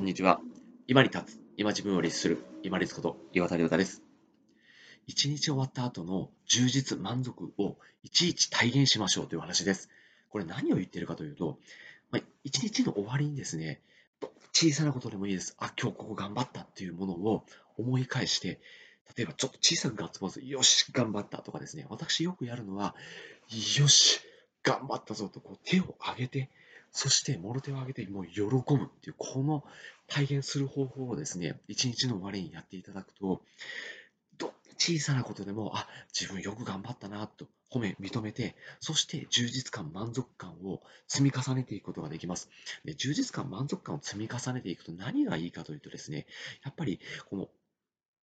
こんにちは。今に立つ、今自分を律する、今律こと岩田亮太です。一日終わった後の充実、満足をいちいち体現しましょうという話です。これ何を言ってるかというと、まあ、一日の終わりにですね、小さなことでもいいです。あ、今日ここ頑張ったっていうものを思い返して、例えばちょっと小さくガッツポーズ、よし、頑張ったとかですね、私よくやるのは、よし、頑張ったぞとこう手を挙げて、そしてもろ手を挙げてもう喜ぶっていう、この体現する方法をですね、一日の終わりにやっていただくと、ど小さなことでも、あ、自分よく頑張ったなと褒め、認めて、そして充実感、満足感を積み重ねていくことができます。で充実感、満足感を積み重ねていくと何がいいかというとですね、やっぱりこの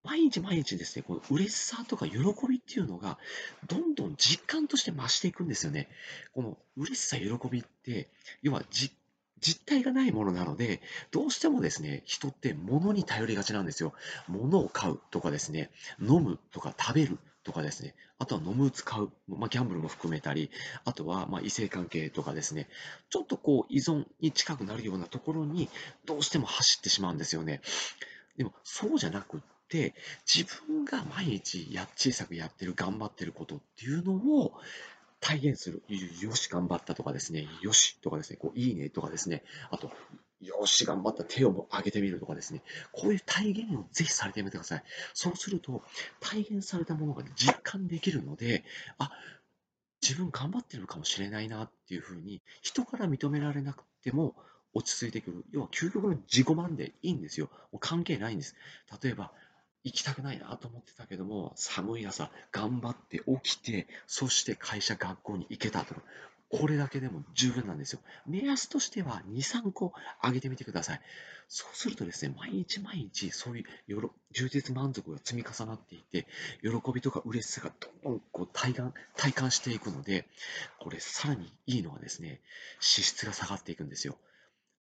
毎日毎日ですね、この嬉しさとか喜びっていうのが、どんどん実感として増していくんですよね。この嬉しさ、喜びって、要は実体がないものなので、どうしてもですね、人って物に頼りがちなんですよ。物を買うとかですね、飲むとか食べるとかですね、あとは飲む、使う、まあ、ギャンブルも含めたり、あとはま異性関係とかですね、ちょっとこう依存に近くなるようなところにどうしても走ってしまうんですよね。でもそうじゃなく、自分が毎日や小さくやってる、頑張ってることっていうのを体現する。よし、頑張ったとかですね、よしとかですね、こういいねとかですね、あと、よし、頑張った手を上げてみるとかですね、こういう体現をぜひされてみてください。そうすると、体現されたものが実感できるので、あ、自分頑張ってるかもしれないなっていうふうに、人から認められなくても、落ち着いてくる。要は究極の自己満でいいんですよ。もう関係ないんです。例えば、行きたくないなと思ってたけども、寒い朝、頑張って起きて、そして会社、学校に行けたと、これだけでも十分なんですよ。目安としては2、3個上げてみてください。そうするとですね、毎日毎日そういう充実満足が積み重なっていて、喜びとか嬉しさがどんどんこう体感体感していくので、これさらにいいのはですね、脂質が下がっていくんですよ。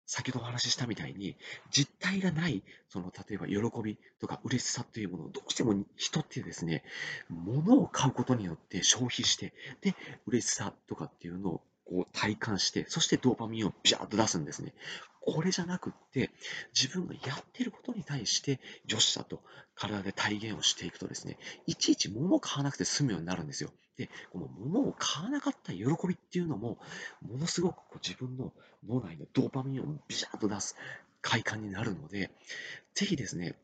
先ほどお話ししたみたいに、実体がない、その、例えば喜びとか嬉しさというものを、どうしても人ってですね、物を買うことによって消費して、で、嬉しさとかっていうのをこう体感して、そしてドーパミンをビャーッと出すんですね。これじゃなくって、自分がやってることに対して、女子だと体で体現をしていくとですね、いちいち物を買わなくて済むようになるんですよ。で、この物を買わなかった喜びっていうのも、ものすごくこう自分の脳内のドーパミンをビシャッと出す快感になるので、ぜひですね、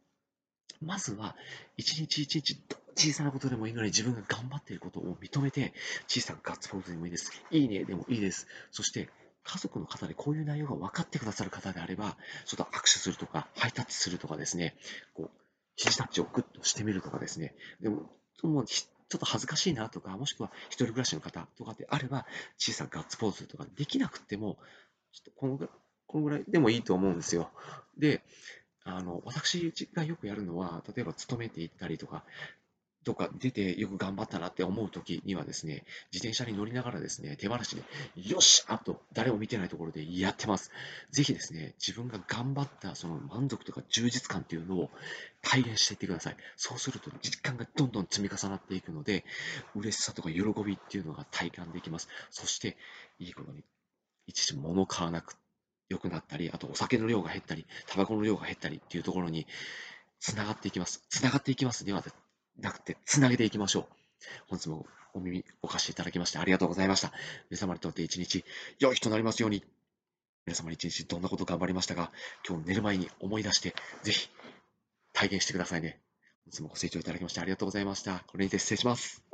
まずは一日一日小さなことでもいいのに自分が頑張っていることを認めて、小さなガッツポーズでもいいです。いいねでもいいです。そして家族の方でこういう内容が分かってくださる方であれば、ちょっと握手するとか、ハイタッチするとかですね、こう、肘タッチをグッとしてみるとかですね、でも、もうちょっと恥ずかしいなとか、もしくは一人暮らしの方とかであれば、小さなガッツポーズとかできなくても、ちょっとこのぐらい、このぐらいでもいいと思うんですよ。で、あの、私がよくやるのは、例えば勤めていったりとか、とか出てよく頑張ったなって思う時にはですね、自転車に乗りながらですね、手放しで、よしあと、誰も見てないところでやってます。ぜひですね、自分が頑張ったその満足とか充実感っていうのを体現していってください。そうすると実感がどんどん積み重なっていくので、嬉しさとか喜びっていうのが体感できます。そして、いいことに、一時物買わなく良くなったり、あとお酒の量が減ったり、タバコの量が減ったりっていうところに、つながっていきます。つながっていきますではなくて、つなげていきましょう。本日もお耳お貸しいただきましてありがとうございました。皆様にとって一日良い日となりますように。皆様に一日どんなこと頑張りましたか？今日寝る前に思い出して、ぜひ体現してくださいね。本日もご清聴いただきましてありがとうございました。これにて失礼します。